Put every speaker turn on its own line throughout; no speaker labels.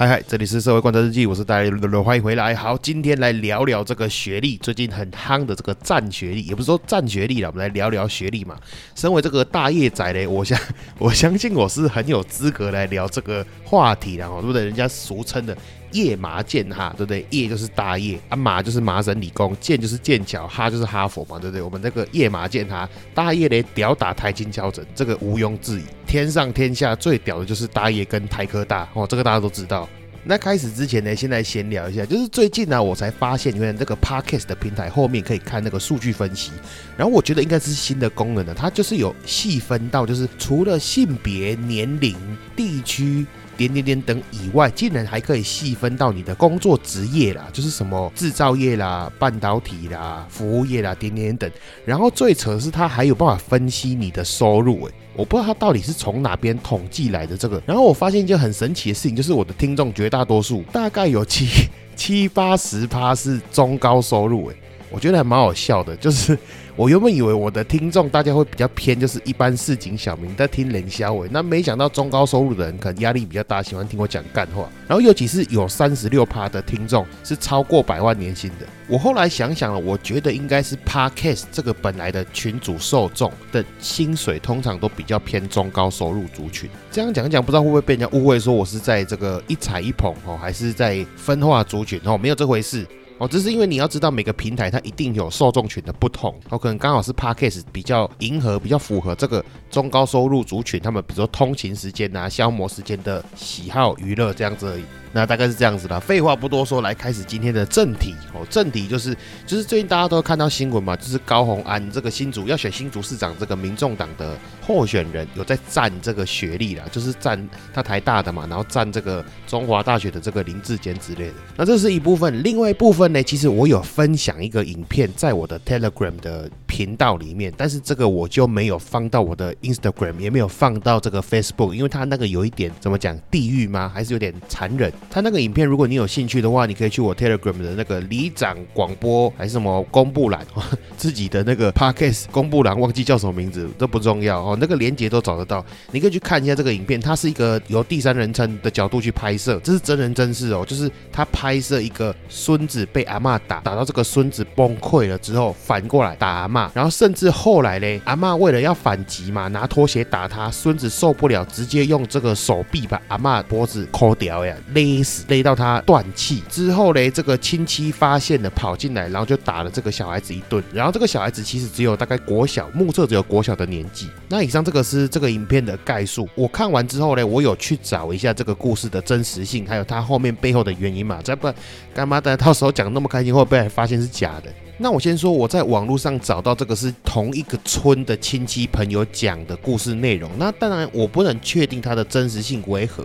嗨嗨，这里是社会观察日记，我是大家欢迎回来。好，今天来聊聊这个学历，最近很夯的这个占学历，也不是说占学历了，我们来聊聊学历嘛。身为这个大业仔嘞，我相 我相信我是很有资格来聊这个话题的哦，对不对？人家俗称的。夜麻剑哈，对不对？夜就是大叶啊，麻就是麻省理工，剑就是剑桥，哈就是哈佛嘛，对不对？我们这个夜麻剑哈，大叶嘞屌打台金交整，这个毋庸置疑。天上天下最屌的就是大叶跟台科大哦，这个大家都知道。那开始之前呢，先来闲聊一下，就是最近呢，我才发现原来这个 Podcast 的平台后面可以看那个数据分析，然后我觉得应该是新的功能呢，它就是有细分到，就是除了性别、年龄、地区。点点点等以外，竟然还可以细分到你的工作职业啦，就是什么制造业啦、半导体啦、服务业啦，点点等。然后最扯的是，它还有办法分析你的收入，诶，我不知道它到底是从哪边统计来的这个。然后我发现一件很神奇的事情，就是我的听众绝大多数，大概有七七八十趴是中高收入，诶，我觉得还蛮好笑的，就是。我原本以为我的听众大家会比较偏，就是一般市井小民在听冷笑伟，那没想到中高收入的人可能压力比较大，喜欢听我讲干话。然后尤其是有三十六趴的听众是超过百万年薪的。我后来想想了，我觉得应该是 Podcast 这个本来的群主受众的薪水通常都比较偏中高收入族群。这样讲一讲，不知道会不会被人家误会说我是在这个一踩一捧哦，还是在分化族群哦？没有这回事。哦，这是因为你要知道每个平台它一定有受众群的不同，哦，可能刚好是 Podcast 比较迎合、比较符合这个中高收入族群，他们比如说通勤时间啊、消磨时间的喜好娱乐这样子而已。那大概是这样子啦，废话不多说，来开始今天的正题哦。正题就是就是最近大家都看到新闻嘛，就是高鸿安这个新竹要选新竹市长这个民众党的候选人有在占这个学历啦，就是占他台大的嘛，然后占这个中华大学的这个林志坚之类的。那这是一部分，另外一部分呢，其实我有分享一个影片在我的 Telegram 的频道里面，但是这个我就没有放到我的 Instagram，也没有放到这个 Facebook，因为它那个有一点怎么讲地狱吗？还是有点残忍。他那个影片，如果你有兴趣的话，你可以去我 Telegram 的那个里长广播还是什么公布栏，自己的那个 Podcast 公布栏，忘记叫什么名字都不重要哦，那个连接都找得到，你可以去看一下这个影片。它是一个由第三人称的角度去拍摄，这是真人真事哦，就是他拍摄一个孙子被阿妈打，打到这个孙子崩溃了之后，反过来打阿妈，然后甚至后来嘞，阿妈为了要反击嘛，拿拖鞋打他，孙子受不了，直接用这个手臂把阿妈脖子抠掉呀，勒。死勒到他断气之后嘞，这个亲戚发现了，跑进来，然后就打了这个小孩子一顿。然后这个小孩子其实只有大概国小，目测只有国小的年纪。那以上这个是这个影片的概述。我看完之后呢，我有去找一下这个故事的真实性，还有它后面背后的原因嘛。再不干嘛的？到时候讲那么开心，会不会发现是假的？那我先说，我在网络上找到这个是同一个村的亲戚朋友讲的故事内容。那当然我不能确定它的真实性为何。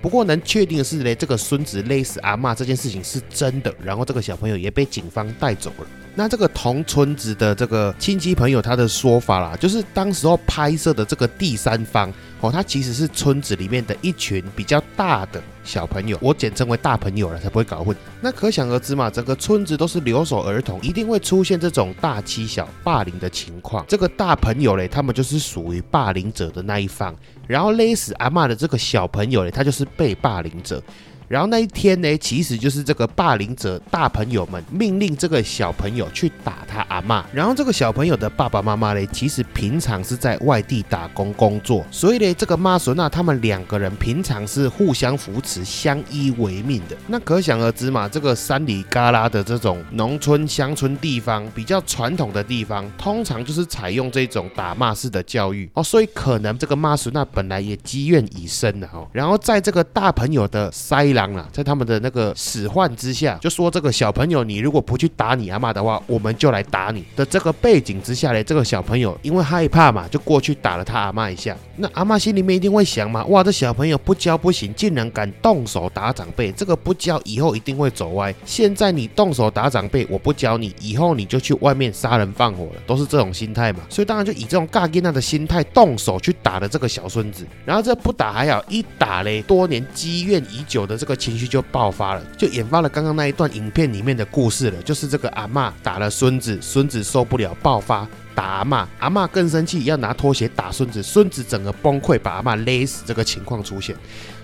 不过能确定的是嘞，这个孙子勒死阿妈这件事情是真的，然后这个小朋友也被警方带走了。那这个同村子的这个亲戚朋友他的说法啦，就是当时候拍摄的这个第三方哦，他其实是村子里面的一群比较大的。小朋友，我简称为大朋友了，才不会搞混。那可想而知嘛，整个村子都是留守儿童，一定会出现这种大欺小、霸凌的情况。这个大朋友嘞，他们就是属于霸凌者的那一方，然后勒死阿妈的这个小朋友嘞，他就是被霸凌者。然后那一天呢，其实就是这个霸凌者大朋友们命令这个小朋友去打他阿妈。然后这个小朋友的爸爸妈妈呢，其实平常是在外地打工工作，所以呢，这个妈孙娜他们两个人平常是互相扶持、相依为命的。那可想而知嘛，这个山里旮旯的这种农村乡村地方，比较传统的地方，通常就是采用这种打骂式的教育哦，所以可能这个妈孙娜本来也积怨已深的哦。然后在这个大朋友的塞。狼啊，在他们的那个使唤之下，就说这个小朋友，你如果不去打你阿妈的话，我们就来打你的这个背景之下嘞，这个小朋友因为害怕嘛，就过去打了他阿妈一下。那阿妈心里面一定会想嘛，哇，这小朋友不教不行，竟然敢动手打长辈，这个不教以后一定会走歪。现在你动手打长辈，我不教你，以后你就去外面杀人放火了，都是这种心态嘛。所以当然就以这种嘎吉娜的心态动手去打了这个小孙子。然后这不打还好，一打嘞，多年积怨已久的这个情绪就爆发了，就引发了刚刚那一段影片里面的故事了，就是这个阿妈打了孙子，孙子受不了爆发。打阿妈，阿妈更生气，要拿拖鞋打孙子，孙子整个崩溃，把阿妈勒死。这个情况出现，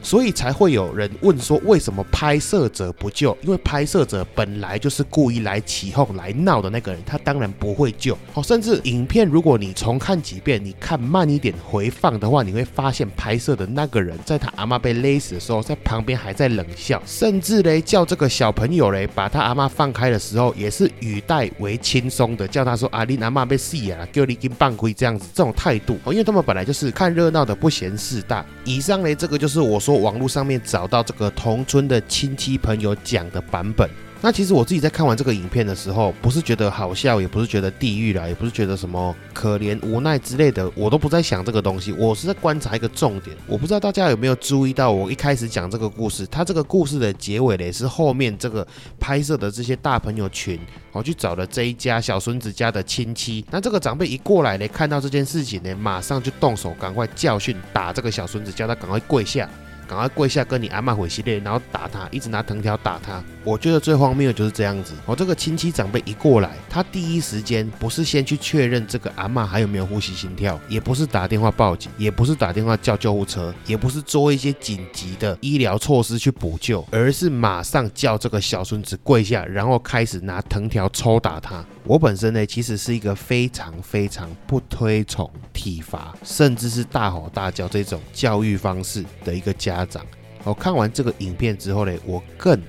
所以才会有人问说，为什么拍摄者不救？因为拍摄者本来就是故意来起哄、来闹的那个人，他当然不会救。哦，甚至影片如果你重看几遍，你看慢一点回放的话，你会发现拍摄的那个人，在他阿妈被勒死的时候，在旁边还在冷笑，甚至嘞叫这个小朋友嘞把他阿妈放开的时候，也是语带为轻松的，叫他说：“阿丽阿妈被死。”啊，叫你跟半亏这样子，这种态度哦，因为他们本来就是看热闹的，不嫌事大。以上呢，这个就是我说网络上面找到这个同村的亲戚朋友讲的版本。那其实我自己在看完这个影片的时候，不是觉得好笑，也不是觉得地狱啦，也不是觉得什么可怜无奈之类的，我都不在想这个东西。我是在观察一个重点。我不知道大家有没有注意到，我一开始讲这个故事，它这个故事的结尾嘞，是后面这个拍摄的这些大朋友群，我去找了这一家小孙子家的亲戚。那这个长辈一过来呢，看到这件事情呢，马上就动手，赶快教训打这个小孙子，叫他赶快跪下。赶快跪下，跟你阿妈回系列，然后打他，一直拿藤条打他。我觉得最荒谬的就是这样子。我这个亲戚长辈一过来，他第一时间不是先去确认这个阿妈还有没有呼吸心跳，也不是打电话报警，也不是打电话叫救护车，也不是做一些紧急的医疗措施去补救，而是马上叫这个小孙子跪下，然后开始拿藤条抽打他。我本身呢，其实是一个非常非常不推崇体罚，甚至是大吼大叫这种教育方式的一个家长。我看完这个影片之后呢，我更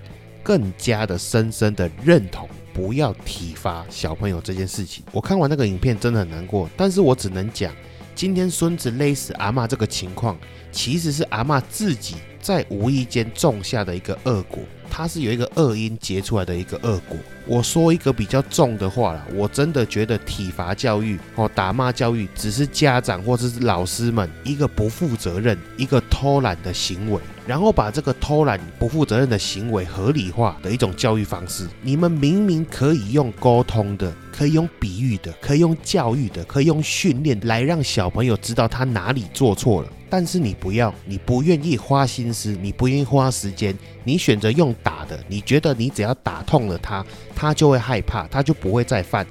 更加的深深的认同不要体罚小朋友这件事情。我看完那个影片真的很难过，但是我只能讲，今天孙子勒死阿妈这个情况，其实是阿妈自己在无意间种下的一个恶果。它是有一个恶因结出来的一个恶果。我说一个比较重的话啦，我真的觉得体罚教育哦，打骂教育，只是家长或者是老师们一个不负责任、一个偷懒的行为，然后把这个偷懒不负责任的行为合理化的一种教育方式。你们明明可以用沟通的，可以用比喻的，可以用教育的，可以用训练来让小朋友知道他哪里做错了。但是你不要，你不愿意花心思，你不愿意花时间，你选择用打的，你觉得你只要打痛了他，他就会害怕，他就不会再犯。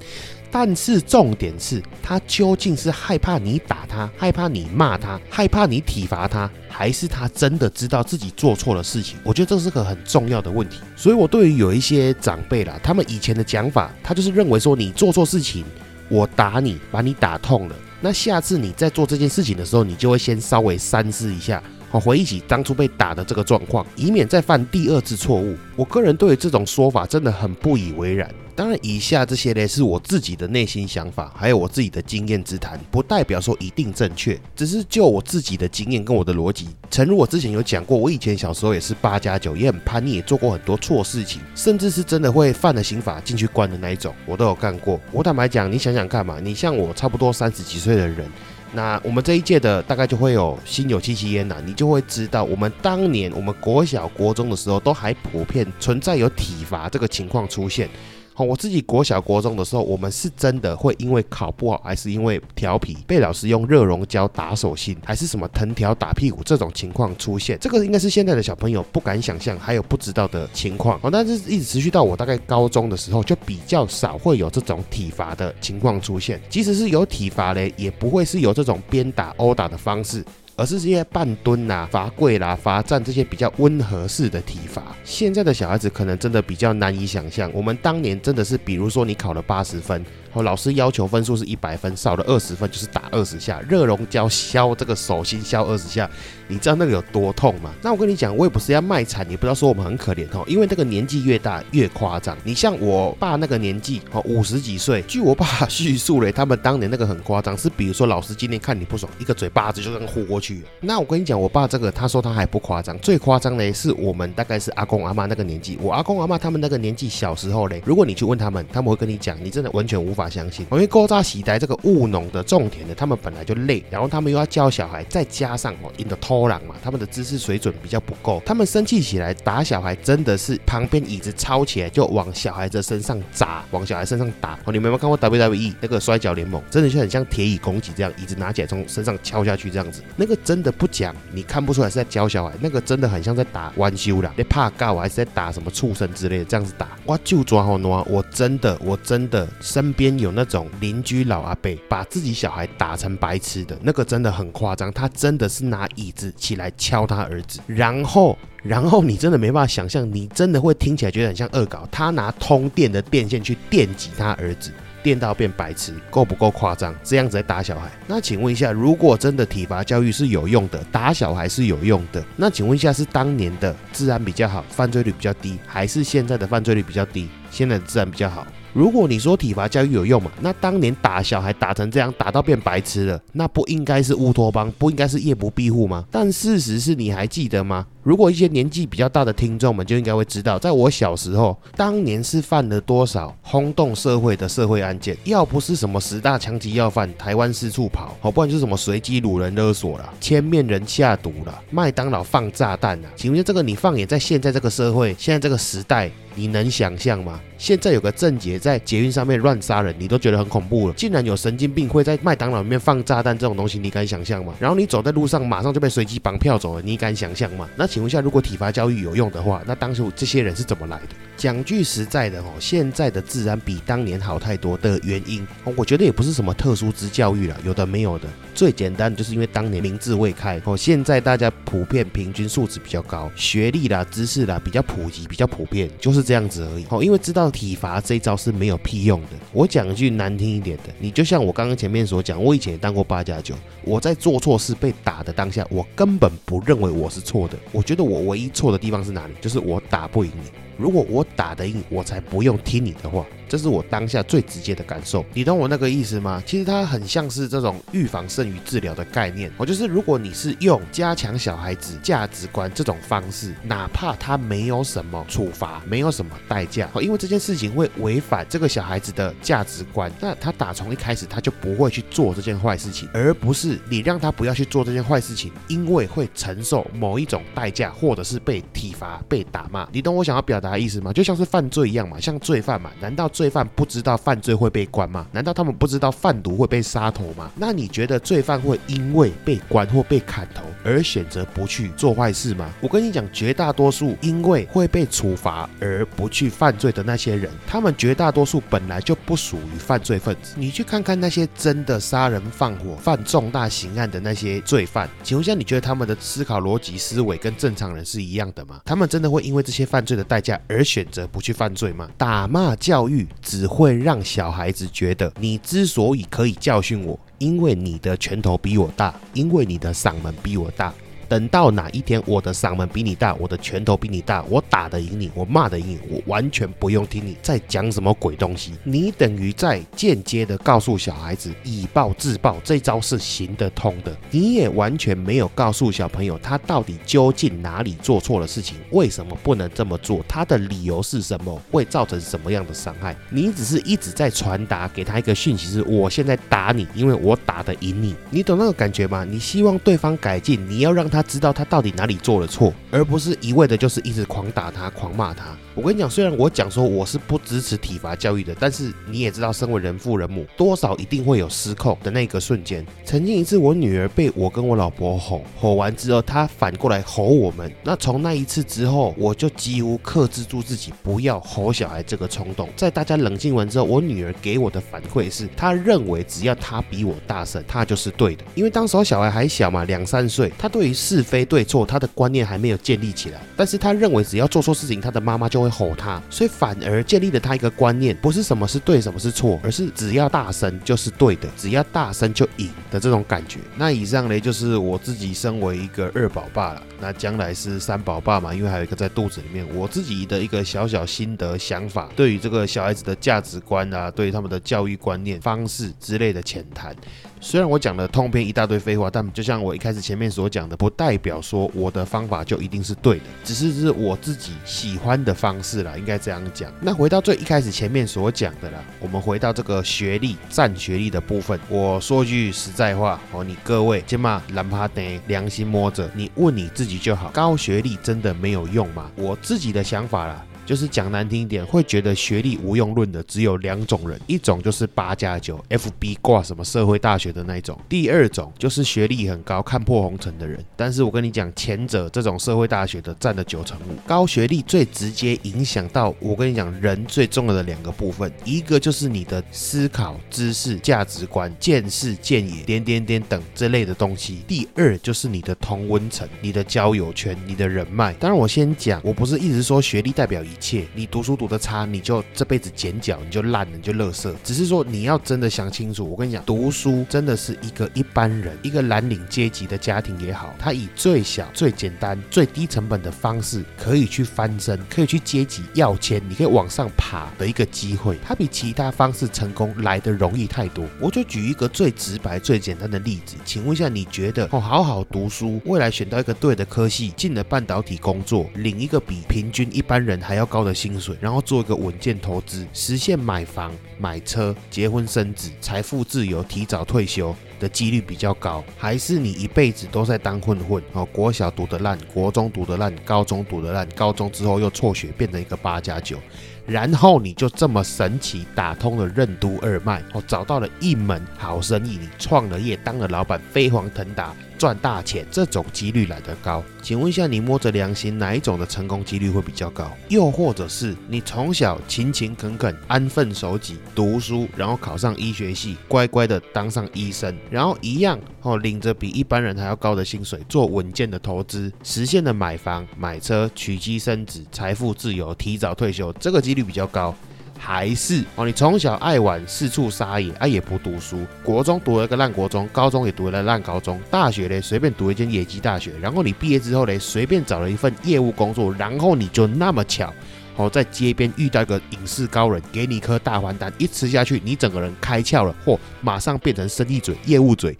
但是重点是他究竟是害怕你打他，害怕你骂他，害怕你体罚他，还是他真的知道自己做错了事情？我觉得这是个很重要的问题。所以我对于有一些长辈啦，他们以前的讲法，他就是认为说你做错事情，我打你，把你打痛了。那下次你在做这件事情的时候，你就会先稍微三思一下，回忆起当初被打的这个状况，以免再犯第二次错误。我个人对于这种说法真的很不以为然。当然，以下这些呢是我自己的内心想法，还有我自己的经验之谈，不代表说一定正确，只是就我自己的经验跟我的逻辑。诚如我之前有讲过，我以前小时候也是八加九，也很叛逆，也做过很多错事情，甚至是真的会犯了刑法进去关的那一种，我都有干过。我坦白讲，你想想看嘛，你像我差不多三十几岁的人，那我们这一届的大概就会有新有戚戚焉呐，你就会知道，我们当年我们国小国中的时候，都还普遍存在有体罚这个情况出现。好，我自己国小国中的时候，我们是真的会因为考不好，还是因为调皮，被老师用热熔胶打手心，还是什么藤条打屁股这种情况出现。这个应该是现在的小朋友不敢想象，还有不知道的情况。哦，但是一直持续到我大概高中的时候，就比较少会有这种体罚的情况出现。即使是有体罚嘞，也不会是有这种鞭打、殴打的方式。而是这些半蹲啦、罚跪啦、罚站这些比较温和式的体罚，现在的小孩子可能真的比较难以想象。我们当年真的是，比如说你考了八十分，哦，老师要求分数是一百分，少了二十分就是打二十下，热熔胶削这个手心削二十下，你知道那个有多痛吗？那我跟你讲，我也不是要卖惨，也不知道说我们很可怜哦，因为那个年纪越大越夸张。你像我爸那个年纪哦，五十几岁，据我爸叙述嘞，他们当年那个很夸张，是比如说老师今天看你不爽，一个嘴巴子就这样呼过去。那我跟你讲，我爸这个他说他还不夸张，最夸张嘞是我们大概是阿公阿妈那个年纪，我阿公阿妈他们那个年纪小时候嘞，如果你去问他们，他们会跟你讲，你真的完全无法相信，因为勾扎喜呆这个务农的种田的，他们本来就累，然后他们又要教小孩，再加上哦，因的偷懒嘛，他们的知识水准比较不够，他们生气起来打小孩，真的是旁边椅子抄起来就往小孩子身上砸，往小孩身上打。哦，你们有没有看过 WWE 那个摔跤联盟？真的就很像铁椅攻击这样，椅子拿起来从身上敲下去这样子，那个真的不讲，你看不出来是在教小孩，那个真的很像在打弯修啦，你怕告还是在打什么畜生之类的这样子打，哇就抓好挪，我真的我真的身边有那种邻居老阿伯把自己小孩打成白痴的那个真的很夸张，他真的是拿椅子起来敲他儿子，然后。然后你真的没办法想象，你真的会听起来觉得很像恶搞。他拿通电的电线去电击他儿子，电到变白痴，够不够夸张？这样子在打小孩？那请问一下，如果真的体罚教育是有用的，打小孩是有用的，那请问一下，是当年的治安比较好，犯罪率比较低，还是现在的犯罪率比较低，现在的治安比较好？如果你说体罚教育有用嘛，那当年打小孩打成这样，打到变白痴了，那不应该是乌托邦，不应该是夜不闭户吗？但事实是，你还记得吗？如果一些年纪比较大的听众们就应该会知道，在我小时候，当年是犯了多少轰动社会的社会案件？要不是什么十大枪击要犯，台湾四处跑，好，不然就是什么随机掳人勒索了，千面人下毒了，麦当劳放炸弹了。请问这个你放眼在现在这个社会，现在这个时代？你能想象吗？现在有个郑杰在捷运上面乱杀人，你都觉得很恐怖了。竟然有神经病会在麦当劳里面放炸弹这种东西，你敢想象吗？然后你走在路上，马上就被随机绑票走了，你敢想象吗？那请问一下，如果体罚教育有用的话，那当初这些人是怎么来的？讲句实在的哦，现在的治安比当年好太多的原因，我觉得也不是什么特殊之教育了，有的没有的。最简单就是因为当年明智未开哦，现在大家普遍平均素质比较高，学历啦、知识啦比较普及、比较普遍，就是这样子而已。哦，因为知道体罚这一招是没有屁用的。我讲一句难听一点的，你就像我刚刚前面所讲，我以前也当过八加九，我在做错事被打的当下，我根本不认为我是错的。我觉得我唯一错的地方是哪里？就是我打不赢你。如果我打得赢，我才不用听你的话。这是我当下最直接的感受，你懂我那个意思吗？其实它很像是这种预防胜于治疗的概念。我就是如果你是用加强小孩子价值观这种方式，哪怕他没有什么处罚，没有什么代价，因为这件事情会违反这个小孩子的价值观，那他打从一开始他就不会去做这件坏事情，而不是你让他不要去做这件坏事情，因为会承受某一种代价，或者是被体罚、被打骂。你懂我想要表达的意思吗？就像是犯罪一样嘛，像罪犯嘛，难道？罪犯不知道犯罪会被关吗？难道他们不知道贩毒会被杀头吗？那你觉得罪犯会因为被关或被砍头而选择不去做坏事吗？我跟你讲，绝大多数因为会被处罚而不去犯罪的那些人，他们绝大多数本来就不属于犯罪分子。你去看看那些真的杀人放火、犯重大刑案的那些罪犯，请问一下，你觉得他们的思考逻辑思维跟正常人是一样的吗？他们真的会因为这些犯罪的代价而选择不去犯罪吗？打骂教育。只会让小孩子觉得，你之所以可以教训我，因为你的拳头比我大，因为你的嗓门比我大。等到哪一天我的嗓门比你大，我的拳头比你大，我打得赢你，我骂得赢你，我完全不用听你在讲什么鬼东西。你等于在间接的告诉小孩子，以暴制暴这招是行得通的。你也完全没有告诉小朋友，他到底究竟哪里做错了事情，为什么不能这么做，他的理由是什么，会造成什么样的伤害。你只是一直在传达给他一个讯息，是我现在打你，因为我打得赢你。你懂那个感觉吗？你希望对方改进，你要让他。他知道他到底哪里做了错，而不是一味的就是一直狂打他、狂骂他。我跟你讲，虽然我讲说我是不支持体罚教育的，但是你也知道，身为人父人母，多少一定会有失控的那个瞬间。曾经一次，我女儿被我跟我老婆吼，吼完之后，她反过来吼我们。那从那一次之后，我就几乎克制住自己，不要吼小孩这个冲动。在大家冷静完之后，我女儿给我的反馈是，她认为只要她比我大声，她就是对的。因为当时候小孩还小嘛，两三岁，她对于是非对错，他的观念还没有建立起来。但是他认为只要做错事情，他的妈妈就会吼他，所以反而建立了他一个观念，不是什么是对，什么是错，而是只要大声就是对的，只要大声就赢的这种感觉。那以上呢，就是我自己身为一个二宝爸了，那将来是三宝爸嘛，因为还有一个在肚子里面，我自己的一个小小心得想法，对于这个小孩子的价值观啊，对于他们的教育观念方式之类的浅谈。虽然我讲了通篇一大堆废话，但就像我一开始前面所讲的，不代表说我的方法就一定是对的，只是是我自己喜欢的方式啦，应该这样讲。那回到最一开始前面所讲的啦，我们回到这个学历占学历的部分，我说句实在话哦，你各位起码兰帕得良心摸着，你问你自己就好，高学历真的没有用吗？我自己的想法啦。就是讲难听一点，会觉得学历无用论的只有两种人，一种就是八加九，FB 挂什么社会大学的那种；第二种就是学历很高、看破红尘的人。但是我跟你讲，前者这种社会大学的占了九成五，高学历最直接影响到我跟你讲人最重要的两个部分，一个就是你的思考、知识、价值观、见识、见野、点点点等这类的东西；第二就是你的同温层、你的交友圈、你的人脉。当然，我先讲，我不是一直说学历代表一。切，你读书读得差，你就这辈子剪脚，你就烂了，你就乐色。只是说你要真的想清楚，我跟你讲，读书真的是一个一般人，一个蓝领阶级的家庭也好，他以最小、最简单、最低成本的方式，可以去翻身，可以去阶级要钱，你可以往上爬的一个机会，它比其他方式成功来的容易太多。我就举一个最直白、最简单的例子，请问一下，你觉得哦，好好读书，未来选到一个对的科系，进了半导体工作，领一个比平均一般人还要高的薪水，然后做一个稳健投资，实现买房、买车、结婚生子、财富自由、提早退休的几率比较高，还是你一辈子都在当混混？哦，国小读得烂，国中读得烂，高中读得烂，高中之后又辍学，变成一个八加九，然后你就这么神奇打通了任督二脉，哦，找到了一门好生意，你创了业，当了老板，飞黄腾达。赚大钱这种几率来得高，请问一下，你摸着良心，哪一种的成功几率会比较高？又或者是你从小勤勤恳恳、安分守己读书，然后考上医学系，乖乖的当上医生，然后一样哦，领着比一般人还要高的薪水，做稳健的投资，实现了买房、买车、娶妻生子、财富自由、提早退休，这个几率比较高。还是哦，你从小爱玩，四处撒野，啊也不读书，国中读了个烂国中，高中也读了烂高中，大学嘞随便读一间野鸡大学，然后你毕业之后嘞随便找了一份业务工作，然后你就那么巧哦，在街边遇到一个影视高人，给你一颗大还丹，一吃下去，你整个人开窍了，嚯，马上变成生意嘴、业务嘴，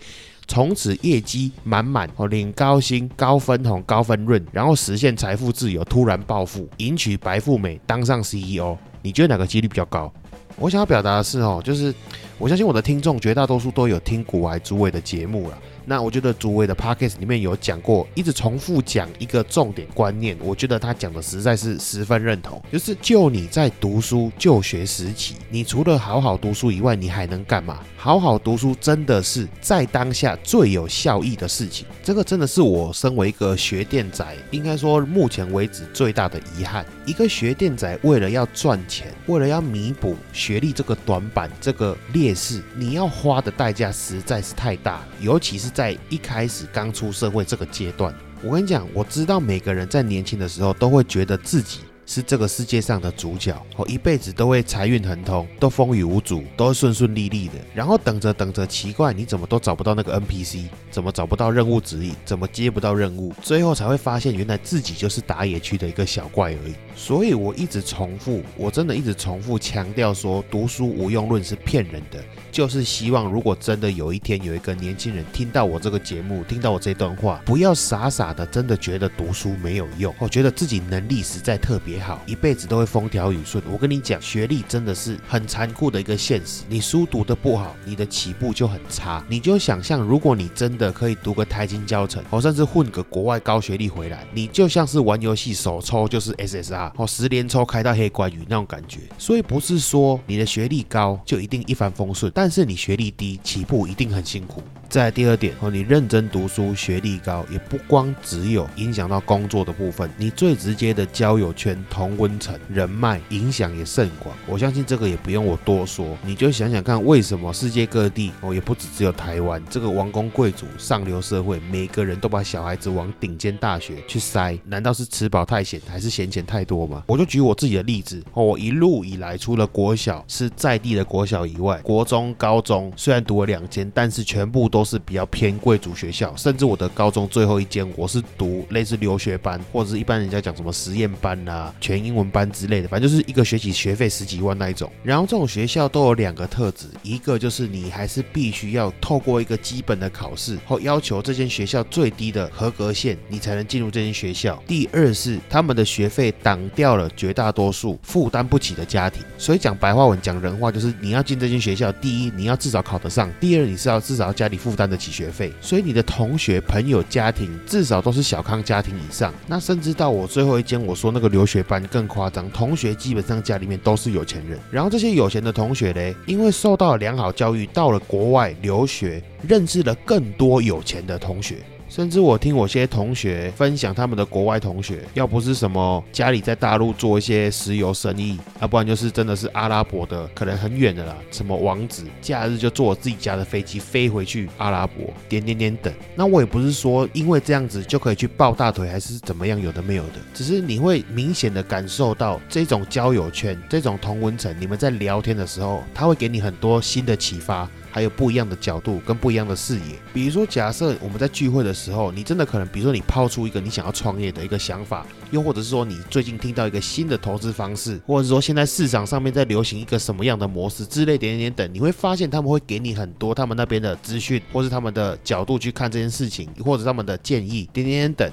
从此业绩满满哦，领高薪、高分红、高分润，然后实现财富自由，突然暴富，迎娶白富美，当上 CEO。你觉得哪个几率比较高？我想要表达的是哦，就是我相信我的听众绝大多数都有听古玩诸位的节目了。那我觉得诸位的 podcast 里面有讲过，一直重复讲一个重点观念，我觉得他讲的实在是十分认同。就是就你在读书就学时期，你除了好好读书以外，你还能干嘛？好好读书真的是在当下最有效益的事情。这个真的是我身为一个学电仔，应该说目前为止最大的遗憾。一个学电仔为了要赚钱，为了要弥补学历这个短板、这个劣势，你要花的代价实在是太大，尤其是。在一开始刚出社会这个阶段，我跟你讲，我知道每个人在年轻的时候都会觉得自己。是这个世界上的主角，哦，一辈子都会财运亨通，都风雨无阻，都顺顺利利的。然后等着等着，奇怪，你怎么都找不到那个 NPC，怎么找不到任务指引，怎么接不到任务？最后才会发现，原来自己就是打野区的一个小怪而已。所以我一直重复，我真的一直重复强调说，读书无用论是骗人的。就是希望，如果真的有一天有一个年轻人听到我这个节目，听到我这段话，不要傻傻的真的觉得读书没有用，我觉得自己能力实在特别。好，一辈子都会风调雨顺。我跟你讲，学历真的是很残酷的一个现实。你书读的不好，你的起步就很差。你就想象，如果你真的可以读个台经教程，哦，甚至混个国外高学历回来，你就像是玩游戏首抽就是 SSR，哦，十连抽开到黑关羽那种感觉。所以不是说你的学历高就一定一帆风顺，但是你学历低，起步一定很辛苦。再第二点哦，你认真读书，学历高，也不光只有影响到工作的部分，你最直接的交友圈。同温层、人脉影响也甚广。我相信这个也不用我多说，你就想想看，为什么世界各地哦，也不止只有台湾这个王公贵族、上流社会，每个人都把小孩子往顶尖大学去塞，难道是吃饱太闲，还是闲钱太多吗？我就举我自己的例子哦，我一路以来，除了国小是在地的国小以外，国中、高中虽然读了两间，但是全部都都是比较偏贵族学校，甚至我的高中最后一间，我是读类似留学班，或者是一般人家讲什么实验班啊、全英文班之类的，反正就是一个学期学费十几万那一种。然后这种学校都有两个特质，一个就是你还是必须要透过一个基本的考试，或要求这间学校最低的合格线，你才能进入这间学校。第二是他们的学费挡掉了绝大多数负担不起的家庭，所以讲白话文讲人话就是你要进这间学校，第一你要至少考得上，第二你是要至少家里负担得起学费，所以你的同学、朋友、家庭至少都是小康家庭以上。那甚至到我最后一间我说那个留学班更夸张，同学基本上家里面都是有钱人，然后这些有钱的同学嘞，因为受到了良好教育，到了国外留学，认识了更多有钱的同学。甚至我听我些同学分享他们的国外同学，要不是什么家里在大陆做一些石油生意，要不然就是真的是阿拉伯的，可能很远的啦，什么王子，假日就坐我自己家的飞机飞回去阿拉伯，点点点等。那我也不是说因为这样子就可以去抱大腿，还是怎么样，有的没有的，只是你会明显的感受到这种交友圈，这种同文层，你们在聊天的时候，他会给你很多新的启发。还有不一样的角度跟不一样的视野，比如说，假设我们在聚会的时候，你真的可能，比如说你抛出一个你想要创业的一个想法，又或者是说你最近听到一个新的投资方式，或者是说现在市场上面在流行一个什么样的模式之类点点点等，你会发现他们会给你很多他们那边的资讯，或是他们的角度去看这件事情，或者他们的建议点点点等。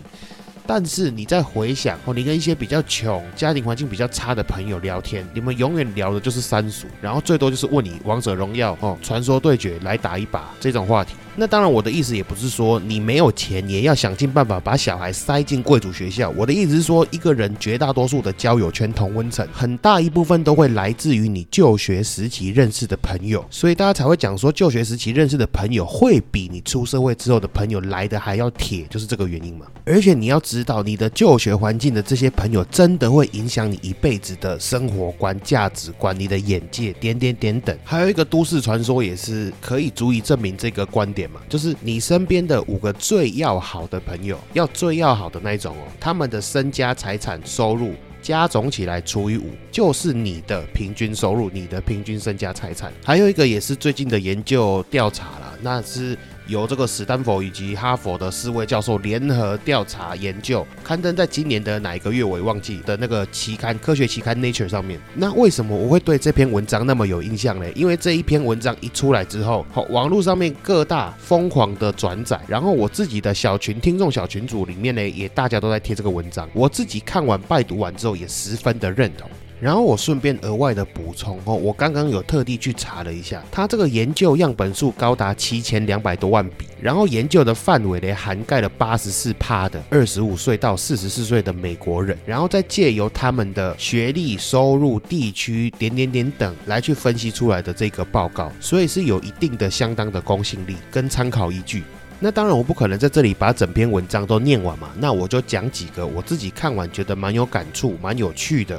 但是你在回想哦，你跟一些比较穷、家庭环境比较差的朋友聊天，你们永远聊的就是三俗，然后最多就是问你王者荣耀哦、传说对决来打一把这种话题。那当然，我的意思也不是说你没有钱也要想尽办法把小孩塞进贵族学校。我的意思是说，一个人绝大多数的交友圈同温层，很大一部分都会来自于你就学时期认识的朋友，所以大家才会讲说，就学时期认识的朋友会比你出社会之后的朋友来的还要铁，就是这个原因嘛。而且你要知道，你的就学环境的这些朋友，真的会影响你一辈子的生活观、价值观、你的眼界，点点点等。还有一个都市传说，也是可以足以证明这个观点。就是你身边的五个最要好的朋友，要最要好的那一种哦，他们的身家财产收入加总起来除以五，就是你的平均收入，你的平均身家财产。还有一个也是最近的研究调查了，那是。由这个史丹佛以及哈佛的四位教授联合调查研究，刊登在今年的哪一个月我也忘记的那个期刊科学期刊 Nature 上面。那为什么我会对这篇文章那么有印象呢？因为这一篇文章一出来之后，好，网络上面各大疯狂的转载，然后我自己的小群听众小群组里面呢，也大家都在贴这个文章。我自己看完拜读完之后，也十分的认同。然后我顺便额外的补充哦，我刚刚有特地去查了一下，它这个研究样本数高达七千两百多万笔，然后研究的范围呢涵盖了八十四趴的二十五岁到四十四岁的美国人，然后再借由他们的学历、收入、地区点点点等来去分析出来的这个报告，所以是有一定的相当的公信力跟参考依据。那当然我不可能在这里把整篇文章都念完嘛，那我就讲几个我自己看完觉得蛮有感触、蛮有趣的。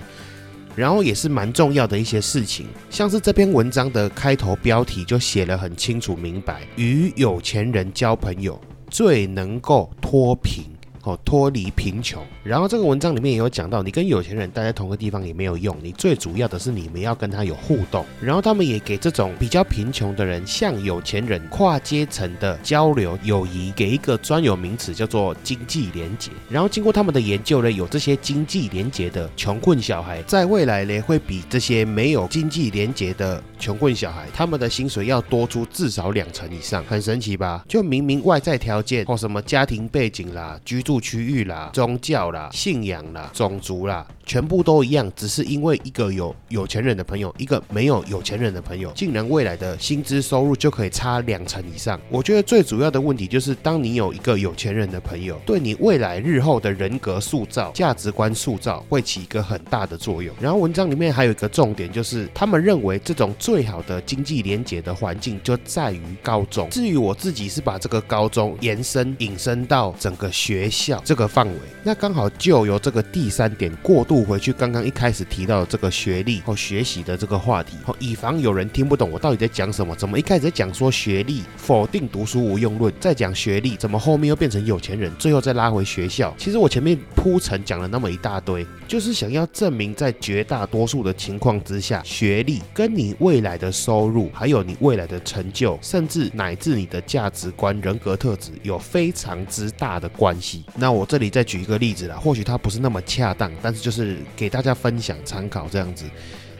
然后也是蛮重要的一些事情，像是这篇文章的开头标题就写了很清楚明白，与有钱人交朋友最能够脱贫。哦，脱离贫穷。然后这个文章里面也有讲到，你跟有钱人待在同个地方也没有用，你最主要的是你们要跟他有互动。然后他们也给这种比较贫穷的人，向有钱人跨阶层的交流友谊，给一个专有名词叫做经济连结。然后经过他们的研究呢，有这些经济连结的穷困小孩，在未来呢会比这些没有经济连结的穷困小孩，他们的薪水要多出至少两成以上，很神奇吧？就明明外在条件或什么家庭背景啦，居住。区域啦，宗教啦，信仰啦，种族啦。全部都一样，只是因为一个有有钱人的朋友，一个没有有钱人的朋友，竟然未来的薪资收入就可以差两成以上。我觉得最主要的问题就是，当你有一个有钱人的朋友，对你未来日后的人格塑造、价值观塑造会起一个很大的作用。然后文章里面还有一个重点，就是他们认为这种最好的经济连结的环境就在于高中。至于我自己是把这个高中延伸引申到整个学习。校这个范围。那刚好就由这个第三点过渡回去，刚刚一开始提到的这个学历和学习的这个话题，以防有人听不懂我到底在讲什么，怎么一开始在讲说学历否定读书无用论，再讲学历，怎么后面又变成有钱人，最后再拉回学校？其实我前面铺陈讲了那么一大堆，就是想要证明在绝大多数的情况之下，学历跟你未来的收入，还有你未来的成就，甚至乃至你的价值观、人格特质有非常之大的关系。那我这里再举一个例子啦，或许它不是那么恰当，但是就是给大家分享参考这样子。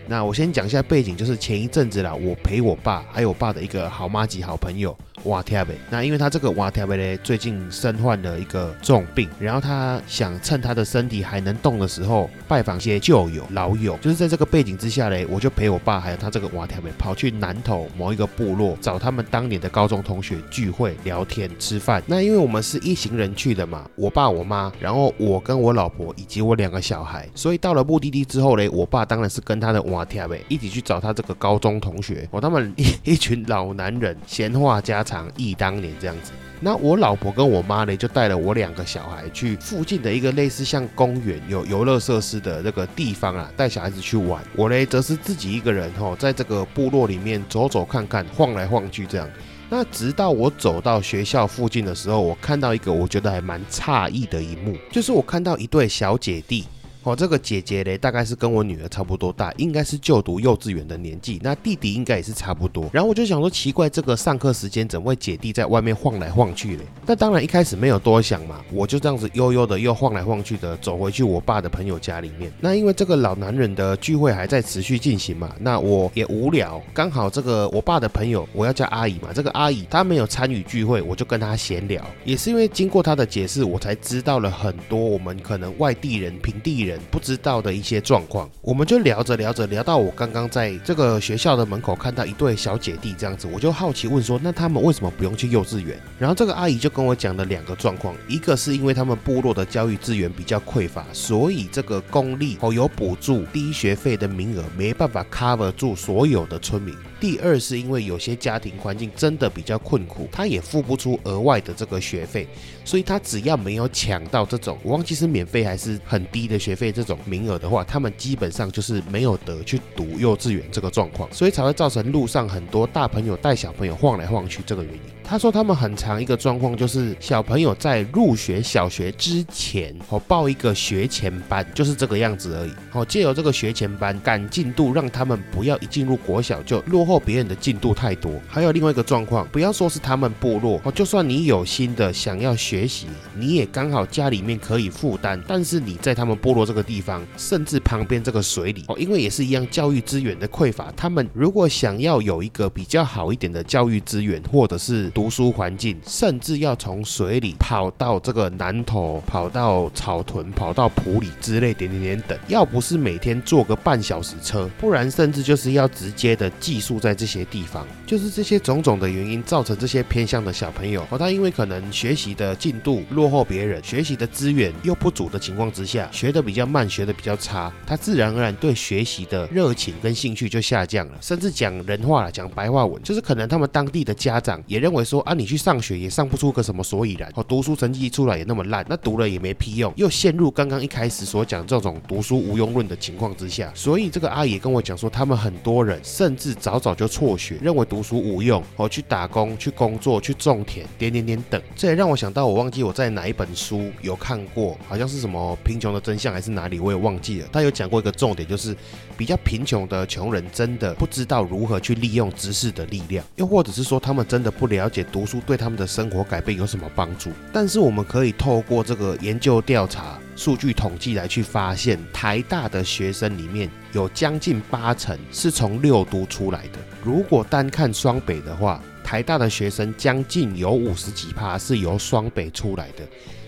那我先讲一下背景，就是前一阵子啦，我陪我爸还有我爸的一个好妈级好朋友。瓦特贝，那因为他这个瓦特贝呢，最近身患了一个重病，然后他想趁他的身体还能动的时候，拜访些旧友老友。就是在这个背景之下嘞，我就陪我爸还有他这个瓦特贝跑去南头某一个部落，找他们当年的高中同学聚会聊天吃饭。那因为我们是一行人去的嘛，我爸我妈，然后我跟我老婆以及我两个小孩，所以到了目的地之后嘞，我爸当然是跟他的瓦特贝一起去找他这个高中同学。我他们一 一群老男人闲话家常。忆当年这样子，那我老婆跟我妈呢，就带了我两个小孩去附近的一个类似像公园有游乐设施的那个地方啊，带小孩子去玩。我呢，则是自己一个人哈，在这个部落里面走走看看，晃来晃去这样。那直到我走到学校附近的时候，我看到一个我觉得还蛮诧异的一幕，就是我看到一对小姐弟。哦，这个姐姐嘞，大概是跟我女儿差不多大，应该是就读幼稚园的年纪。那弟弟应该也是差不多。然后我就想说，奇怪，这个上课时间怎么会姐弟在外面晃来晃去嘞？那当然一开始没有多想嘛，我就这样子悠悠的又晃来晃去的走回去我爸的朋友家里面。那因为这个老男人的聚会还在持续进行嘛，那我也无聊，刚好这个我爸的朋友，我要叫阿姨嘛，这个阿姨她没有参与聚会，我就跟她闲聊。也是因为经过她的解释，我才知道了很多我们可能外地人、平地人。不知道的一些状况，我们就聊着聊着聊到我刚刚在这个学校的门口看到一对小姐弟这样子，我就好奇问说，那他们为什么不用去幼稚园？然后这个阿姨就跟我讲了两个状况，一个是因为他们部落的教育资源比较匮乏，所以这个公立哦有补助低学费的名额没办法 cover 住所有的村民。第二是因为有些家庭环境真的比较困苦，他也付不出额外的这个学费，所以他只要没有抢到这种我忘记是免费还是很低的学费这种名额的话，他们基本上就是没有得去读幼稚园这个状况，所以才会造成路上很多大朋友带小朋友晃来晃去这个原因。他说他们很长一个状况就是小朋友在入学小学之前哦报一个学前班，就是这个样子而已。哦，借由这个学前班赶进度，让他们不要一进入国小就落后别人的进度太多。还有另外一个状况，不要说是他们部落哦，就算你有心的想要学习，你也刚好家里面可以负担，但是你在他们部落这个地方，甚至旁边这个水里哦，因为也是一样教育资源的匮乏，他们如果想要有一个比较好一点的教育资源，或者是读书环境，甚至要从水里跑到这个南头，跑到草屯，跑到埔里之类点点点等。要不是每天坐个半小时车，不然甚至就是要直接的寄宿在这些地方。就是这些种种的原因，造成这些偏向的小朋友，哦，他因为可能学习的进度落后别人，学习的资源又不足的情况之下，学的比较慢，学的比较差，他自然而然对学习的热情跟兴趣就下降了。甚至讲人话了，讲白话文，就是可能他们当地的家长也认为说啊，你。去上学也上不出个什么所以然，哦，读书成绩出来也那么烂，那读了也没屁用，又陷入刚刚一开始所讲这种读书无用论的情况之下。所以这个阿姨跟我讲说，他们很多人甚至早早就辍学，认为读书无用，哦，去打工、去工作、去种田，点点点等。这也让我想到，我忘记我在哪一本书有看过，好像是什么贫穷的真相还是哪里，我也忘记了。他有讲过一个重点，就是比较贫穷的穷人真的不知道如何去利用知识的力量，又或者是说他们真的不了解读书。对他们的生活改变有什么帮助？但是我们可以透过这个研究调查、数据统计来去发现，台大的学生里面有将近八成是从六都出来的。如果单看双北的话，台大的学生将近有五十几趴是由双北出来的。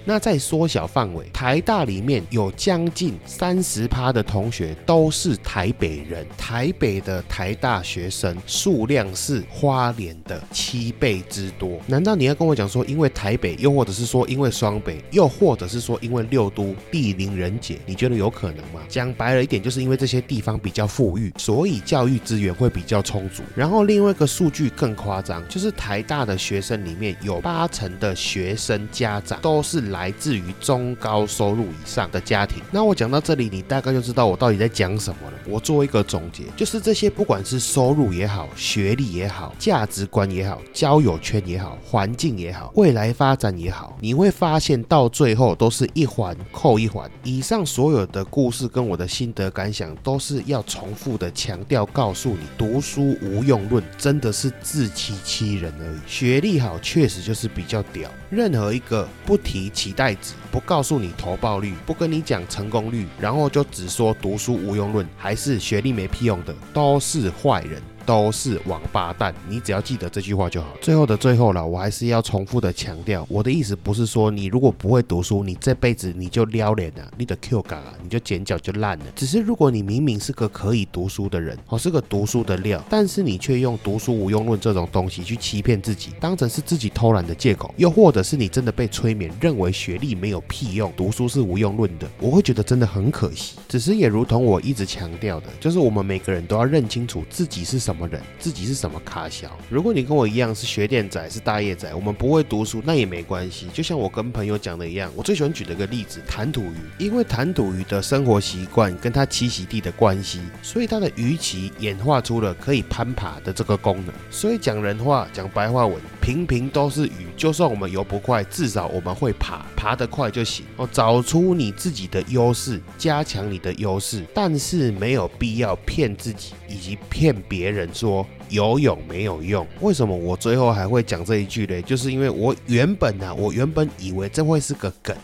那再缩小范围，台大里面有将近三十趴的同学都是台北人，台北的台大学生数量是花莲的七倍之多。难道你要跟我讲说，因为台北，又或者是说因为双北，又或者是说因为六都地灵人杰，你觉得有可能吗？讲白了一点，就是因为这些地方比较富裕，所以教育资源会比较充足。然后另外一个数据更夸张，就是台大的学生里面有八成的学生家长都是。来自于中高收入以上的家庭。那我讲到这里，你大概就知道我到底在讲什么了。我做一个总结，就是这些不管是收入也好、学历也好、价值观也好、交友圈也好、环境也好、未来发展也好，你会发现到最后都是一环扣一环。以上所有的故事跟我的心得感想，都是要重复的强调，告诉你读书无用论真的是自欺欺人而已。学历好确实就是比较屌，任何一个不提期待值、不告诉你投报率、不跟你讲成功率，然后就只说读书无用论，还是学历没屁用的，都是坏人。都是王八蛋，你只要记得这句话就好。最后的最后了，我还是要重复的强调，我的意思不是说你如果不会读书，你这辈子你就撩脸了，你的 Q 感啊，你就剪脚就烂了。只是如果你明明是个可以读书的人，哦，是个读书的料，但是你却用读书无用论这种东西去欺骗自己，当成是自己偷懒的借口，又或者是你真的被催眠，认为学历没有屁用，读书是无用论的，我会觉得真的很可惜。只是也如同我一直强调的，就是我们每个人都要认清楚自己是什么什么人，自己是什么卡小。如果你跟我一样是学电仔，是大业仔，我们不会读书，那也没关系。就像我跟朋友讲的一样，我最喜欢举的一个例子，弹吐鱼，因为弹吐鱼的生活习惯跟它栖息地的关系，所以它的鱼鳍演化出了可以攀爬的这个功能。所以讲人话，讲白话文，平平都是鱼，就算我们游不快，至少我们会爬，爬得快就行。哦，找出你自己的优势，加强你的优势，但是没有必要骗自己以及骗别人说游泳没有用。为什么我最后还会讲这一句嘞？就是因为我原本呢、我原本以为这会是个梗。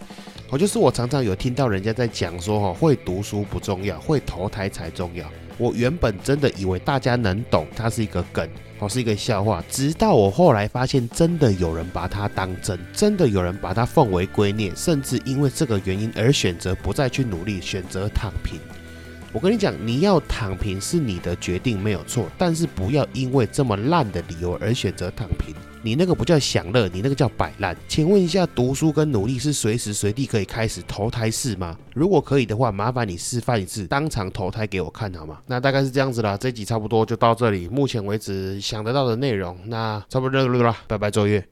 我就是我常常有听到人家在讲说，哈，会读书不重要，会投胎才重要。我原本真的以为大家能懂，它是一个梗，哦，是一个笑话。直到我后来发现，真的有人把它当真，真的有人把它奉为圭臬，甚至因为这个原因而选择不再去努力，选择躺平。我跟你讲，你要躺平是你的决定没有错，但是不要因为这么烂的理由而选择躺平。你那个不叫享乐，你那个叫摆烂。请问一下，读书跟努力是随时随地可以开始投胎式吗？如果可以的话，麻烦你示范一次，当场投胎给我看好吗？那大概是这样子啦，这集差不多就到这里。目前为止想得到的内容，那差不多了，拜拜，周月。